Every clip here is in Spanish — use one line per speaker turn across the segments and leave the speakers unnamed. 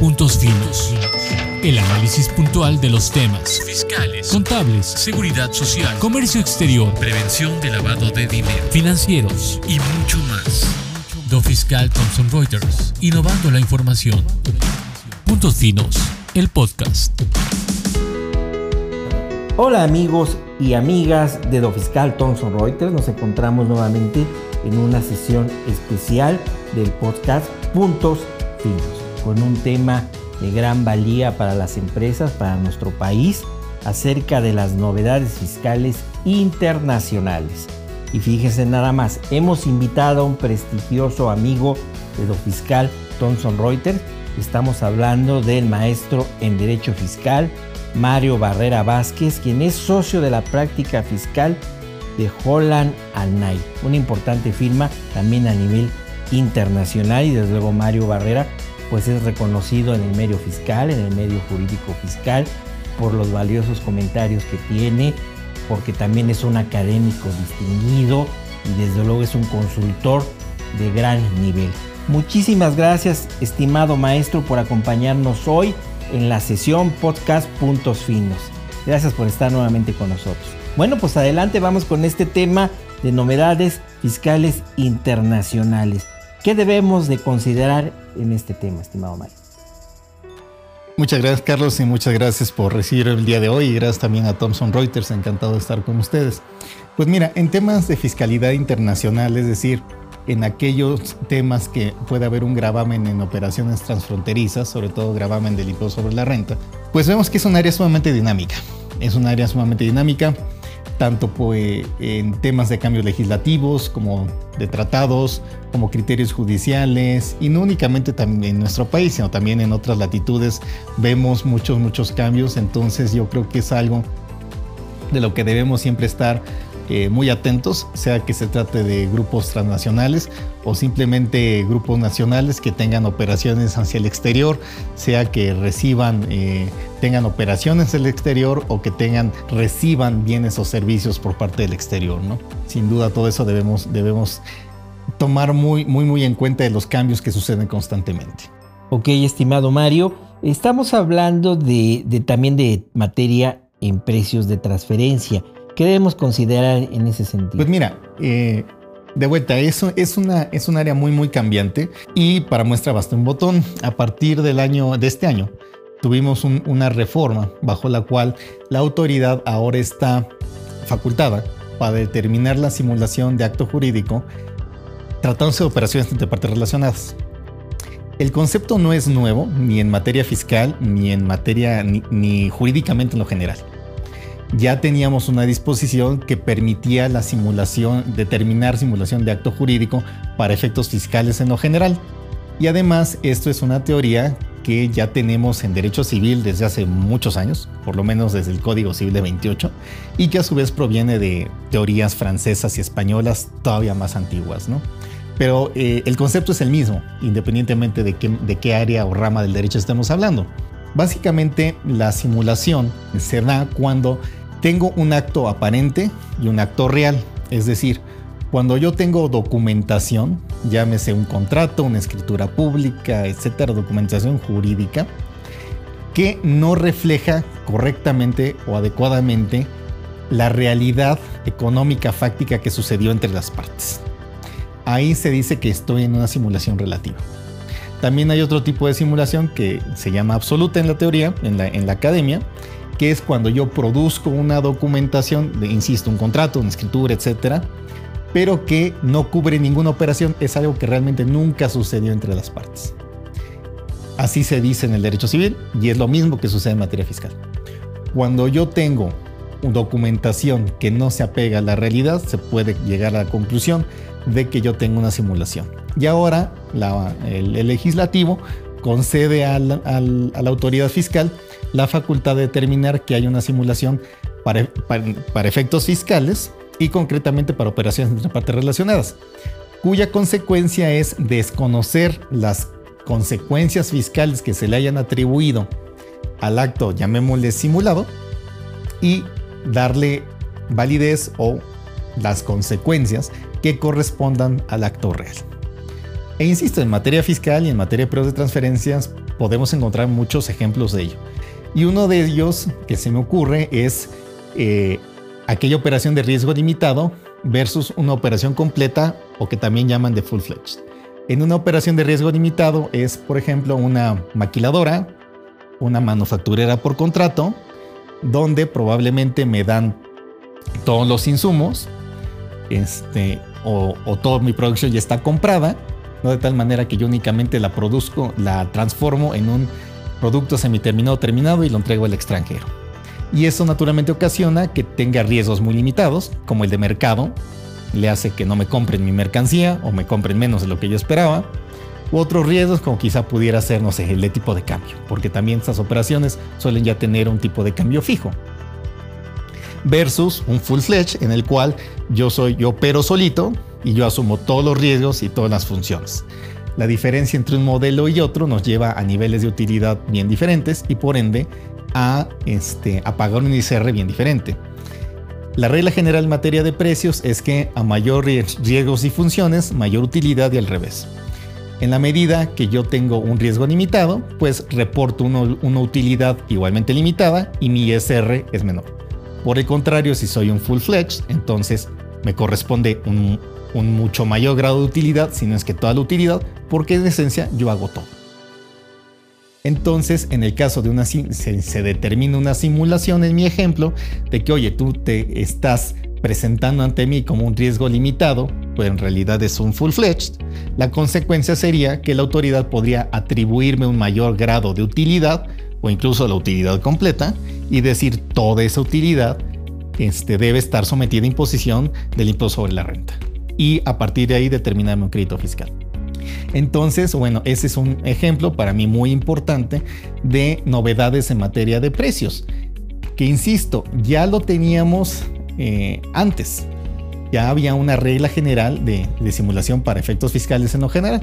Puntos Finos. El análisis puntual de los temas. Fiscales, contables, seguridad social, comercio exterior, prevención de lavado de dinero, financieros. Y mucho más. Do Fiscal Thomson Reuters, innovando la información. Puntos Finos, el podcast.
Hola amigos y amigas de Do Fiscal Thomson Reuters, nos encontramos nuevamente en una sesión especial del podcast Puntos Finos, con un tema de gran valía para las empresas, para nuestro país, acerca de las novedades fiscales internacionales. Y fíjense nada más, hemos invitado a un prestigioso amigo de lo fiscal Thomson Reuters. Estamos hablando del maestro en Derecho Fiscal, Mario Barrera Vázquez, quien es socio de la práctica fiscal de Holland Knight, una importante firma también a nivel internacional y desde luego Mario Barrera pues es reconocido en el medio fiscal, en el medio jurídico fiscal, por los valiosos comentarios que tiene, porque también es un académico distinguido y desde luego es un consultor de gran nivel. Muchísimas gracias, estimado maestro, por acompañarnos hoy en la sesión podcast Puntos Finos. Gracias por estar nuevamente con nosotros. Bueno, pues adelante vamos con este tema de novedades fiscales internacionales. ¿Qué debemos de considerar en este tema, estimado Mario?
Muchas gracias Carlos y muchas gracias por recibir el día de hoy y gracias también a Thomson Reuters, encantado de estar con ustedes. Pues mira, en temas de fiscalidad internacional, es decir, en aquellos temas que puede haber un gravamen en operaciones transfronterizas, sobre todo gravamen del impuesto sobre la renta, pues vemos que es un área sumamente dinámica. Es un área sumamente dinámica tanto pues, en temas de cambios legislativos como de tratados, como criterios judiciales y no únicamente también en nuestro país, sino también en otras latitudes vemos muchos, muchos cambios, entonces yo creo que es algo de lo que debemos siempre estar eh, muy atentos, sea que se trate de grupos transnacionales o simplemente grupos nacionales que tengan operaciones hacia el exterior, sea que reciban, eh, tengan operaciones en el exterior o que tengan, reciban bienes o servicios por parte del exterior, ¿no? Sin duda todo eso debemos, debemos tomar muy, muy, muy en cuenta de los cambios que suceden constantemente.
Ok, estimado Mario, estamos hablando de, también de materia en precios de transferencia. ¿Qué debemos considerar en ese sentido?
Pues mira, eh, de vuelta, eso es, una, es un área muy, muy cambiante y para muestra basta un botón. A partir del año, de este año, tuvimos una reforma bajo la cual la autoridad ahora está facultada para determinar la simulación de acto jurídico tratándose de operaciones entre partes relacionadas. El concepto no es nuevo ni en materia fiscal ni en materia ni jurídicamente en lo general ya teníamos una disposición que permitía la simulación, determinar simulación de acto jurídico para efectos fiscales en lo general. Y además, esto es una teoría que ya tenemos en derecho civil desde hace muchos años, por lo menos desde el Código Civil de 28, y que a su vez proviene de teorías francesas y españolas todavía más antiguas, ¿no? Pero eh, el concepto es el mismo, independientemente de qué, de qué área o rama del derecho estemos hablando. Básicamente, la simulación se da cuando tengo un acto aparente y un acto real. Es decir, cuando yo tengo documentación, llámese un contrato, una escritura pública, etcétera, documentación jurídica, que no refleja correctamente o adecuadamente la realidad económica fáctica que sucedió entre las partes. Ahí se dice que estoy en una simulación relativa. También hay otro tipo de simulación que se llama absoluta en la teoría, en la, en la academia, que es cuando yo produzco una documentación, insisto, un contrato, una escritura, etcétera, pero que no cubre ninguna operación, es algo que realmente nunca sucedió entre las partes. Así se dice en el derecho civil y es lo mismo que sucede en materia fiscal. Cuando yo tengo una documentación que no se apega a la realidad, se puede llegar a la conclusión de que yo tengo una simulación. Y ahora el, legislativo concede a la autoridad fiscal la facultad de determinar que hay una simulación para, para, efectos fiscales y concretamente para operaciones entre partes relacionadas, cuya consecuencia es desconocer las consecuencias fiscales que se le hayan atribuido al acto, llamémosle simulado, y darle validez o las consecuencias que correspondan al acto real. E insisto, en materia fiscal y en materia de pruebas de transferencias podemos encontrar muchos ejemplos de ello. Y uno de ellos que se me ocurre es eh, aquella operación de riesgo limitado versus una operación completa o que también llaman de full-fledged. En una operación de riesgo limitado es, por ejemplo, una maquiladora, una manufacturera por contrato, donde probablemente me dan todos los insumos, este, o, o toda mi producción ya está comprada, ¿no? de tal manera que yo únicamente la produzco, la transformo en un producto semiterminado terminado y lo entrego al extranjero. Y eso naturalmente ocasiona que tenga riesgos muy limitados, como el de mercado, le hace que no me compren mi mercancía o me compren menos de lo que yo esperaba. U otros riesgos como quizá pudiera ser, no sé, el de tipo de cambio, porque también estas operaciones suelen ya tener un tipo de cambio fijo. Versus un full fledged en el cual yo soy, yo opero solito y yo asumo todos los riesgos y todas las funciones. La diferencia entre un modelo y otro nos lleva a niveles de utilidad bien diferentes y por ende a, este, a pagar un ICR bien diferente. La regla general en materia de precios es que a mayor riesgos y funciones, mayor utilidad y al revés. En la medida que yo tengo un riesgo limitado, pues reporto una utilidad igualmente limitada y mi ISR es menor. Por el contrario, si soy un full fledged, entonces me corresponde un, mucho mayor grado de utilidad, si no es que toda la utilidad, porque en esencia yo hago todo. Entonces, en el caso de una se, se determina una simulación en mi ejemplo de que, oye, tú te estás presentando ante mí como un riesgo limitado, pues en realidad es un full-fledged, la consecuencia sería que la autoridad podría atribuirme un mayor grado de utilidad o incluso la utilidad completa y decir toda esa utilidad este, debe estar sometida a imposición del impuesto sobre la renta y a partir de ahí determinarme un crédito fiscal. Entonces, bueno, ese es un ejemplo para mí muy importante de novedades en materia de precios, que insisto, ya lo teníamos eh, antes. Ya había una regla general de, de simulación para efectos fiscales en lo general,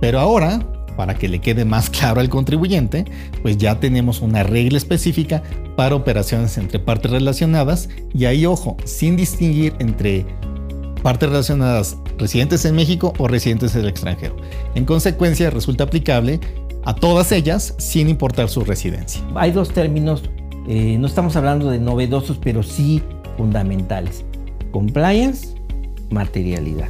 pero ahora para que le quede más claro al contribuyente, pues ya tenemos una regla específica para operaciones entre partes relacionadas y ahí ojo, sin distinguir entre partes relacionadas residentes en México o residentes del extranjero. En consecuencia, resulta aplicable a todas ellas sin importar su residencia.
Hay dos términos, eh, no estamos hablando de novedosos, pero sí fundamentales. Compliance, materialidad.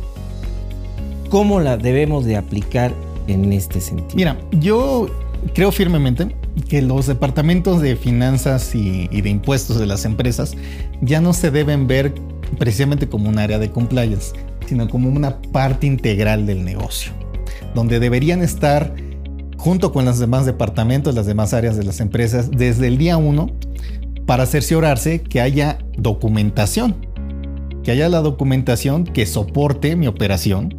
¿Cómo la debemos de aplicar en este sentido?
Mira, yo creo firmemente que los departamentos de finanzas y, de impuestos de las empresas ya no se deben ver precisamente como un área de compliance, sino como una parte integral del negocio, donde deberían estar junto con los demás departamentos, las demás áreas de las empresas, desde el día uno, para cerciorarse que haya documentación, que haya la documentación que soporte mi operación,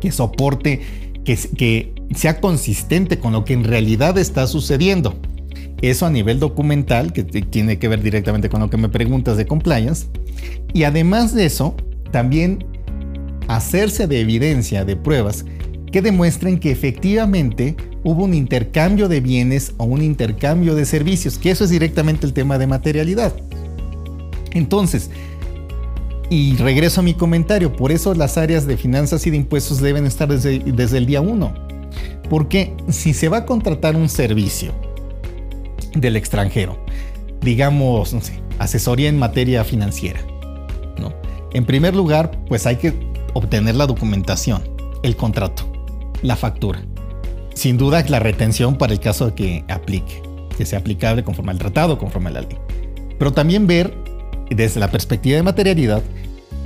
que soporte, que, que sea consistente con lo que en realidad está sucediendo. Eso a nivel documental, que tiene que ver directamente con lo que me preguntas de compliance. Y además de eso, también hacerse de evidencia, de pruebas, que demuestren que efectivamente hubo un intercambio de bienes o un intercambio de servicios, que eso es directamente el tema de materialidad. Entonces, y regreso a mi comentario, por eso las áreas de finanzas y de impuestos deben estar desde, desde el día 1. Porque si se va a contratar un servicio del extranjero, digamos, no sé, asesoría en materia financiera, ¿no? En primer lugar, pues hay que obtener la documentación, el contrato, la factura. Sin duda la retención para el caso de que aplique, que sea aplicable conforme al tratado, conforme a la ley. Pero también ver desde la perspectiva de materialidad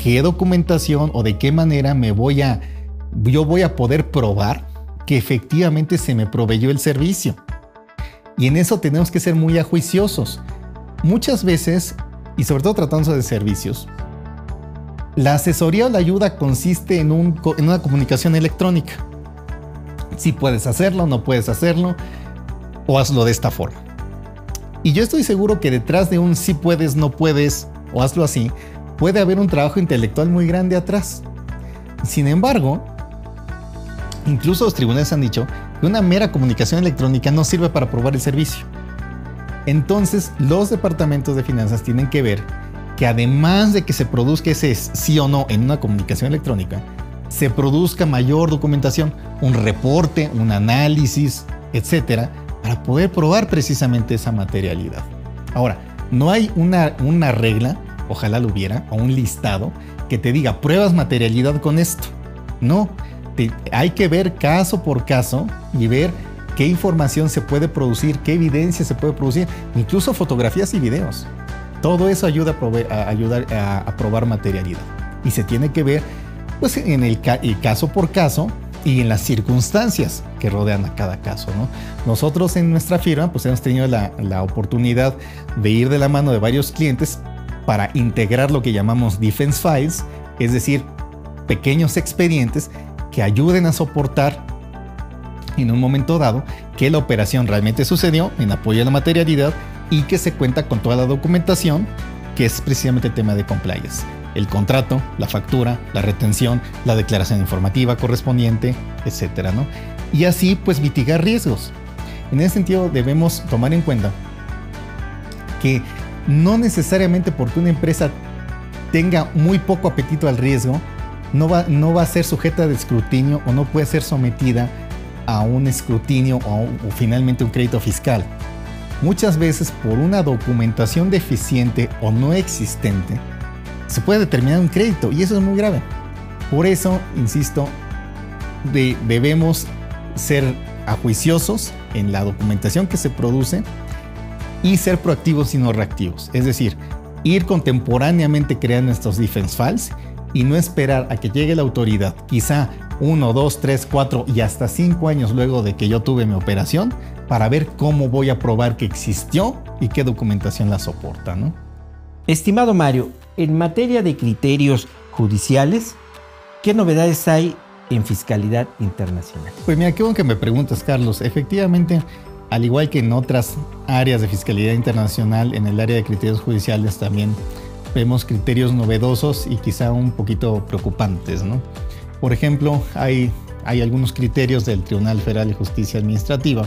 qué documentación o de qué manera me voy a yo voy a poder probar que efectivamente se me proveyó el servicio. Y en eso tenemos que ser muy ajuiciosos. Muchas veces, y sobre todo tratándose de servicios, la asesoría o la ayuda consiste en, en una comunicación electrónica. Si puedes hacerlo, no puedes hacerlo, o hazlo de esta forma. Y yo estoy seguro que detrás de un si puedes, no puedes, o hazlo así, puede haber un trabajo intelectual muy grande atrás. Sin embargo, Incluso los tribunales han dicho que una mera comunicación electrónica no sirve para probar el servicio. Entonces, los departamentos de finanzas tienen que ver que además de que se produzca ese sí o no en una comunicación electrónica, se produzca mayor documentación, un reporte, un análisis, etcétera, para poder probar precisamente esa materialidad. Ahora, no hay una, una regla, ojalá lo hubiera, o un listado que te diga pruebas materialidad con esto. No, hay que ver caso por caso y ver qué información se puede producir, qué evidencia se puede producir, incluso fotografías y videos. Todo eso ayuda a, ayudar a, probar materialidad. Y se tiene que ver pues, en el, caso por caso y en las circunstancias que rodean a cada caso. Nosotros en nuestra firma pues, hemos tenido la, la oportunidad de ir de la mano de varios clientes para integrar lo que llamamos defense files, es decir, pequeños expedientes que ayuden a soportar en un momento dado que la operación realmente sucedió en apoyo a la materialidad y que se cuenta con toda la documentación que es precisamente el tema de compliance. El contrato, la factura, la retención, la declaración informativa correspondiente, etcétera, ¿no? Y así pues mitigar riesgos. En ese sentido debemos tomar en cuenta que no necesariamente porque una empresa tenga muy poco apetito al riesgo, no va, no va a ser sujeta de escrutinio o no puede ser sometida a un escrutinio o, o finalmente un crédito fiscal. Muchas veces por una documentación deficiente o no existente, se puede determinar un crédito y eso es muy grave. Por eso, insisto, debemos ser ajuiciosos en la documentación que se produce y ser proactivos y no reactivos. Es decir, ir contemporáneamente creando estos defense files y no esperar a que llegue la autoridad, quizá uno, dos, tres, cuatro y hasta cinco años luego de que yo tuve mi operación, para ver cómo voy a probar que existió y qué documentación la soporta. ¿no?
Estimado Mario, en materia de criterios judiciales, ¿qué novedades hay en fiscalidad internacional?
Pues mira, qué bueno que me preguntas, Carlos. Efectivamente, al igual que en otras áreas de fiscalidad internacional, en el área de criterios judiciales también vemos criterios novedosos y quizá un poquito preocupantes. ¿no? Por ejemplo, hay, hay algunos criterios del Tribunal Federal de Justicia Administrativa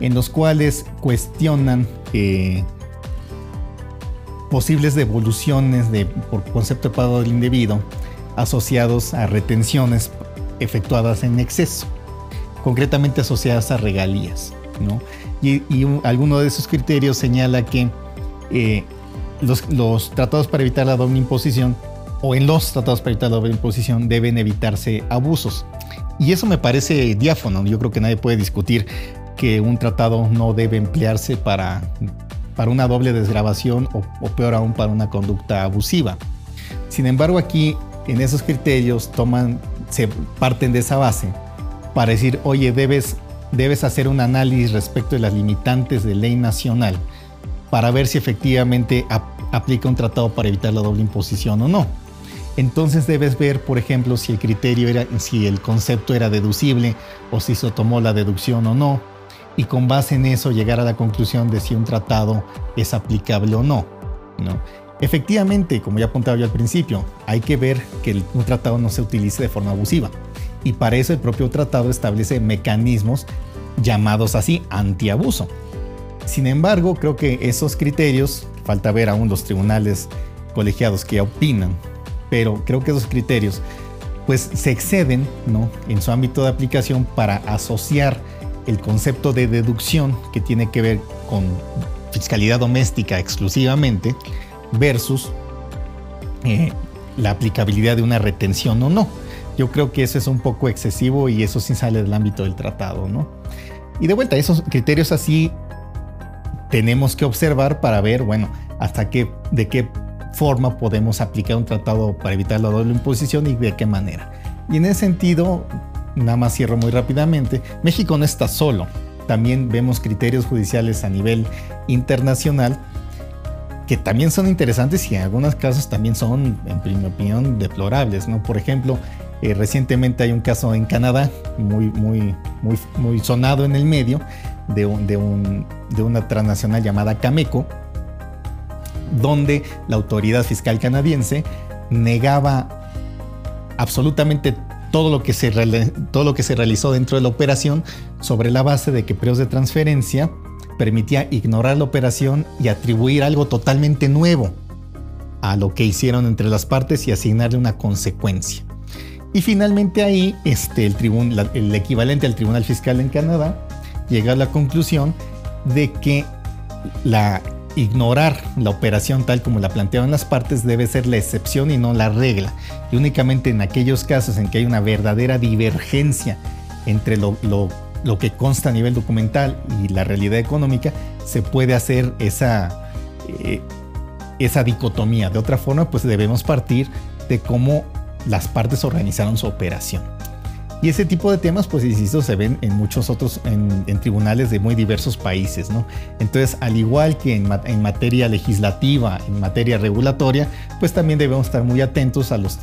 en los cuales cuestionan eh, posibles devoluciones de, por concepto de pago del indebido asociados a retenciones efectuadas en exceso, concretamente asociadas a regalías. Y, alguno de esos criterios señala que eh, los, tratados para evitar la doble imposición o en los tratados para evitar la doble imposición deben evitarse abusos. Y eso me parece diáfono, yo creo que nadie puede discutir que un tratado no debe emplearse para, para una doble desgrabación o, peor aún para una conducta abusiva. Sin embargo, aquí en esos criterios toman, se parten de esa base para decir, oye, debes, debes hacer un análisis respecto de las limitantes de ley nacional para ver si efectivamente aplica un tratado para evitar la doble imposición o no. Entonces debes ver, por ejemplo, si el criterio era, si el concepto era deducible o si se tomó la deducción o no y con base en eso llegar a la conclusión de si un tratado es aplicable o no. ¿no? Efectivamente, como ya apuntaba yo al principio, hay que ver que un tratado no se utilice de forma abusiva. Y para eso el propio tratado establece mecanismos llamados así antiabuso. Sin embargo, creo que esos criterios, falta ver aún los tribunales colegiados que opinan, pero creo que esos criterios pues se exceden ¿no? en su ámbito de aplicación para asociar el concepto de deducción que tiene que ver con fiscalidad doméstica exclusivamente versus eh, la aplicabilidad de una retención o no. Yo creo que eso es un poco excesivo y eso sí sale del ámbito del tratado, ¿no? Y de vuelta, esos criterios así tenemos que observar para ver, bueno, hasta qué, de qué forma podemos aplicar un tratado para evitar la doble imposición y de qué manera. Y en ese sentido, nada más cierro muy rápidamente, México no está solo. También vemos criterios judiciales a nivel internacional que también son interesantes y en algunos casos también son, en mi opinión, deplorables. ¿no? Por ejemplo, eh, recientemente hay un caso en Canadá muy, muy, muy, muy sonado en el medio de, de, un, de una transnacional llamada Cameco, donde la autoridad fiscal canadiense negaba absolutamente todo lo, que se todo lo que se realizó dentro de la operación sobre la base de que periodos de transferencia permitía ignorar la operación y atribuir algo totalmente nuevo a lo que hicieron entre las partes y asignarle una consecuencia. Y finalmente ahí este, el, el equivalente al Tribunal Fiscal en Canadá llega a la conclusión de que la ignorar la operación tal como la planteaban las partes debe ser la excepción y no la regla. Y únicamente en aquellos casos en que hay una verdadera divergencia entre lo, que consta a nivel documental y la realidad económica, se puede hacer esa, eh, esa dicotomía. De otra forma, pues debemos partir de cómo las partes organizaron su operación. Y ese tipo de temas, pues insisto, se ven en muchos otros, en, tribunales de muy diversos países, ¿no? Entonces, al igual que en, materia legislativa, en materia regulatoria, pues también debemos estar muy atentos a los,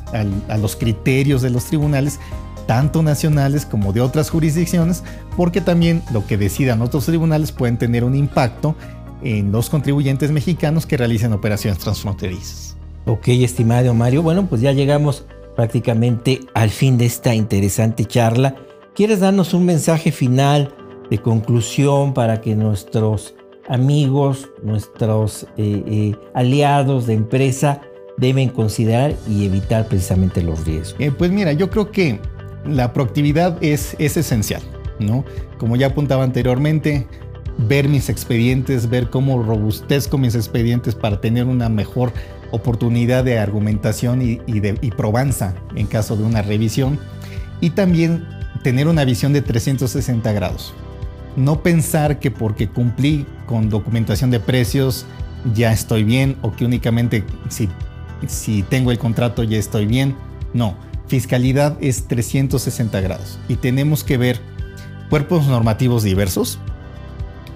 a los criterios de los tribunales, tanto nacionales como de otras jurisdicciones, porque también lo que decidan otros tribunales pueden tener un impacto en los contribuyentes mexicanos que realicen operaciones transfronterizas.
Ok, estimado Mario, bueno, pues ya llegamos prácticamente al fin de esta interesante charla. ¿Quieres darnos un mensaje final de conclusión para que nuestros amigos, nuestros eh, eh, aliados de empresa deben considerar y evitar precisamente los riesgos?
Eh, pues mira, yo creo que la proactividad es, es esencial, ¿no? Como ya apuntaba anteriormente, ver mis expedientes, ver cómo robustezco mis expedientes para tener una mejor oportunidad de argumentación y, de, probanza en caso de una revisión. Y también tener una visión de 360 grados. No pensar que porque cumplí con documentación de precios ya estoy bien o que únicamente si, si tengo el contrato ya estoy bien. No, fiscalidad es 360 grados y tenemos que ver cuerpos normativos diversos,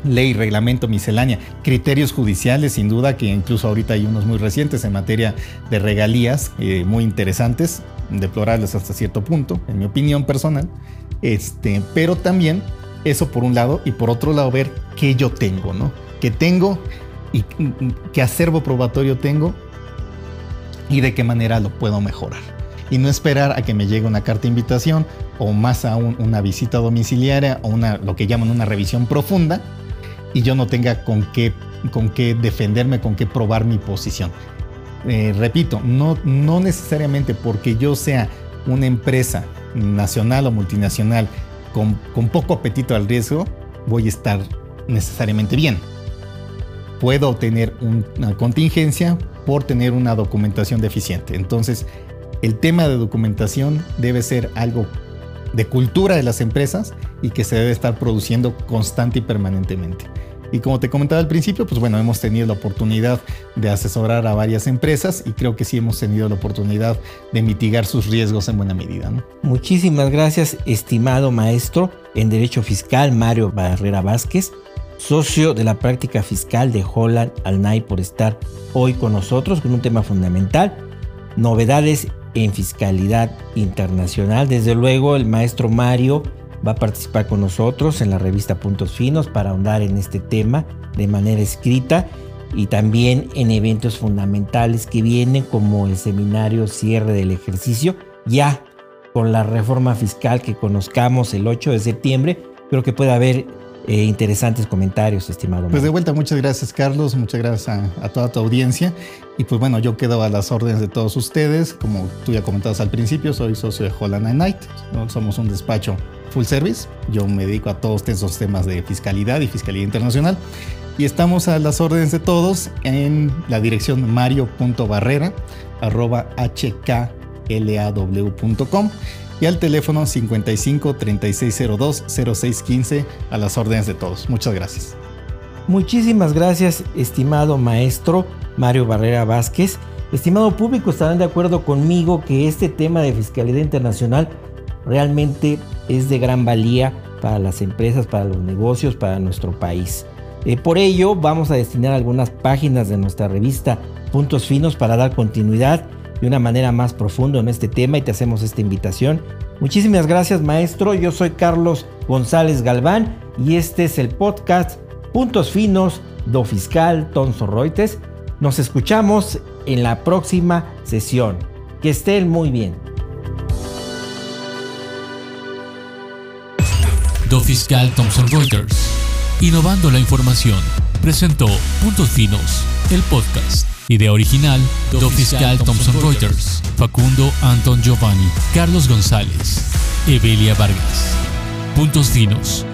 ley, reglamento, miscelánea, criterios judiciales, sin duda que incluso ahorita hay unos muy recientes en materia de regalías, eh, muy interesantes, deplorables hasta cierto punto, en mi opinión personal. Este, pero también eso por un lado y por otro lado ver qué yo tengo, ¿no? ¿Qué tengo y qué acervo probatorio tengo y de qué manera lo puedo mejorar? Y no esperar a que me llegue una carta de invitación o más aún una visita domiciliaria o una, lo que llaman una revisión profunda y yo no tenga con qué, con qué defenderme, con qué probar mi posición. Eh, repito, no, no necesariamente porque yo sea una empresa nacional o multinacional con, con poco apetito al riesgo, voy a estar necesariamente bien. Puedo tener una contingencia por tener una documentación deficiente. Entonces, el tema de documentación debe ser algo de cultura de las empresas y que se debe estar produciendo constante y permanentemente. Y como te comentaba al principio, pues bueno, hemos tenido la oportunidad de asesorar a varias empresas y creo que sí hemos tenido la oportunidad de mitigar sus riesgos en buena medida.
Muchísimas gracias, estimado maestro en Derecho Fiscal Mario Barrera Vázquez, socio de la práctica fiscal de Holland Alnay, por estar hoy con nosotros con un tema fundamental, novedades en fiscalidad internacional. Desde luego, el maestro Mario va a participar con nosotros en la revista Puntos Finos para ahondar en este tema de manera escrita y también en eventos fundamentales que vienen como el seminario cierre del ejercicio ya con la reforma fiscal que conozcamos el 8 de septiembre. Creo que puede haber eh, interesantes comentarios, estimado.
Pues de vuelta, muchas gracias Carlos, muchas gracias a, toda tu audiencia. Y pues bueno, yo quedo a las órdenes de todos ustedes. Como tú ya comentabas al principio, soy socio de Holland Night. Somos un despacho full service. Yo me dedico a todos esos temas de fiscalidad y fiscalidad internacional. Y estamos a las órdenes de todos en la dirección mario.barrera hklaw.com y al teléfono 55 3602 0615 a las órdenes de todos. Muchas gracias.
Muchísimas gracias, estimado maestro Mario Barrera Vázquez. Estimado público, estarán de acuerdo conmigo que este tema de fiscalidad internacional realmente es de gran valía para las empresas, para los negocios, para nuestro país. Eh, por ello, vamos a destinar algunas páginas de nuestra revista Puntos Finos para dar continuidad de una manera más profunda en este tema y te hacemos esta invitación. Muchísimas gracias, maestro. Yo soy Carlos González Galván y este es el podcast Puntos Finos do Fiscal Thomson Reuters. Nos escuchamos en la próxima sesión. Que estén muy bien.
Do Fiscal Thomson Reuters. Innovando la información. Presentó Puntos Finos, el podcast. Idea original, Do Fiscal Thomson Reuters, Facundo Anton Giovanni, Carlos González, Evelia Vargas. Puntos Finos,